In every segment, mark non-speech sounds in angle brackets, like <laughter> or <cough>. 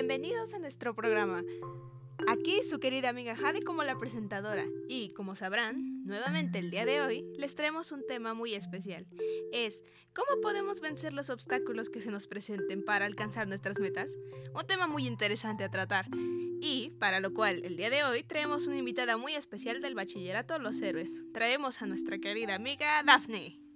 Bienvenidos a nuestro programa. Aquí su querida amiga Jade como la presentadora y como sabrán, nuevamente el día de hoy les traemos un tema muy especial. Es ¿cómo podemos vencer los obstáculos que se nos presenten para alcanzar nuestras metas? Un tema muy interesante a tratar y para lo cual el día de hoy traemos una invitada muy especial del bachillerato Los Héroes. Traemos a nuestra querida amiga Daphne.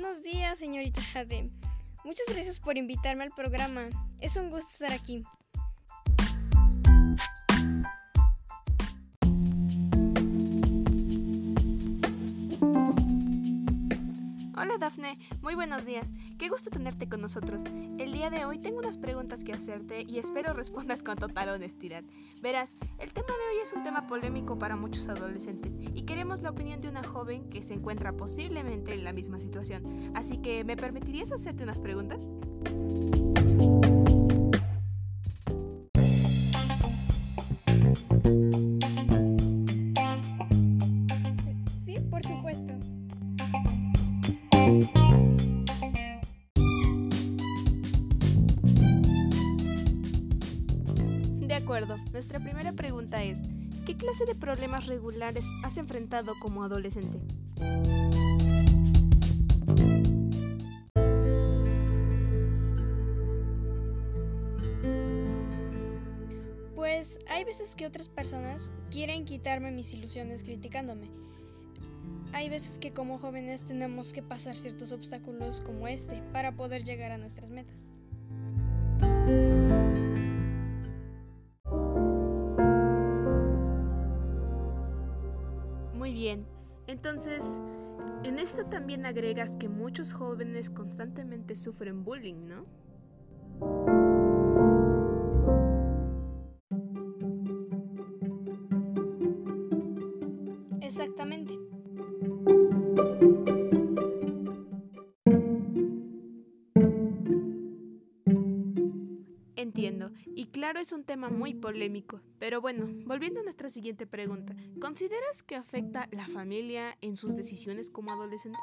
Buenos días, señorita Jade. Muchas gracias por invitarme al programa. Es un gusto estar aquí. Dafne, muy buenos días. Qué gusto tenerte con nosotros. El día de hoy tengo unas preguntas que hacerte y espero <laughs> respondas con total honestidad. Verás, el tema de hoy es un tema polémico para muchos adolescentes y queremos la opinión de una joven que se encuentra posiblemente en la misma situación. Así que, ¿me permitirías hacerte unas preguntas? Acuerdo. Nuestra primera pregunta es, ¿qué clase de problemas regulares has enfrentado como adolescente? Pues hay veces que otras personas quieren quitarme mis ilusiones criticándome. Hay veces que como jóvenes tenemos que pasar ciertos obstáculos como este para poder llegar a nuestras metas. Bien. Entonces, en esto también agregas que muchos jóvenes constantemente sufren bullying, ¿no? Exactamente. Entiendo, y claro es un tema muy polémico, pero bueno, volviendo a nuestra siguiente pregunta, ¿consideras que afecta la familia en sus decisiones como adolescente?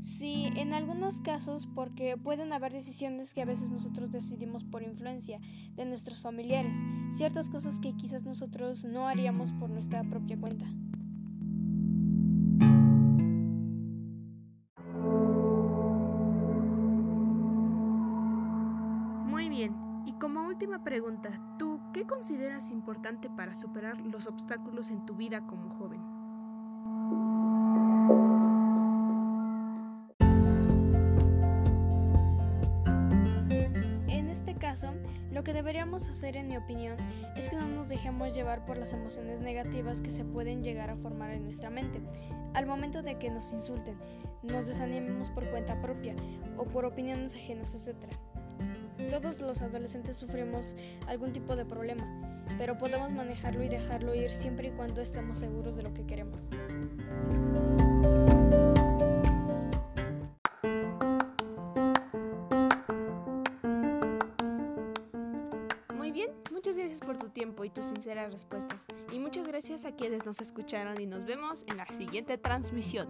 Sí, en algunos casos porque pueden haber decisiones que a veces nosotros decidimos por influencia de nuestros familiares, ciertas cosas que quizás nosotros no haríamos por nuestra propia cuenta. Última pregunta, ¿tú qué consideras importante para superar los obstáculos en tu vida como joven? En este caso, lo que deberíamos hacer, en mi opinión, es que no nos dejemos llevar por las emociones negativas que se pueden llegar a formar en nuestra mente. Al momento de que nos insulten, nos desanimemos por cuenta propia o por opiniones ajenas, etc. Todos los adolescentes sufrimos algún tipo de problema, pero podemos manejarlo y dejarlo ir siempre y cuando estemos seguros de lo que queremos. Muy bien, muchas gracias por tu tiempo y tus sinceras respuestas. Y muchas gracias a quienes nos escucharon y nos vemos en la siguiente transmisión.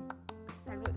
Hasta luego.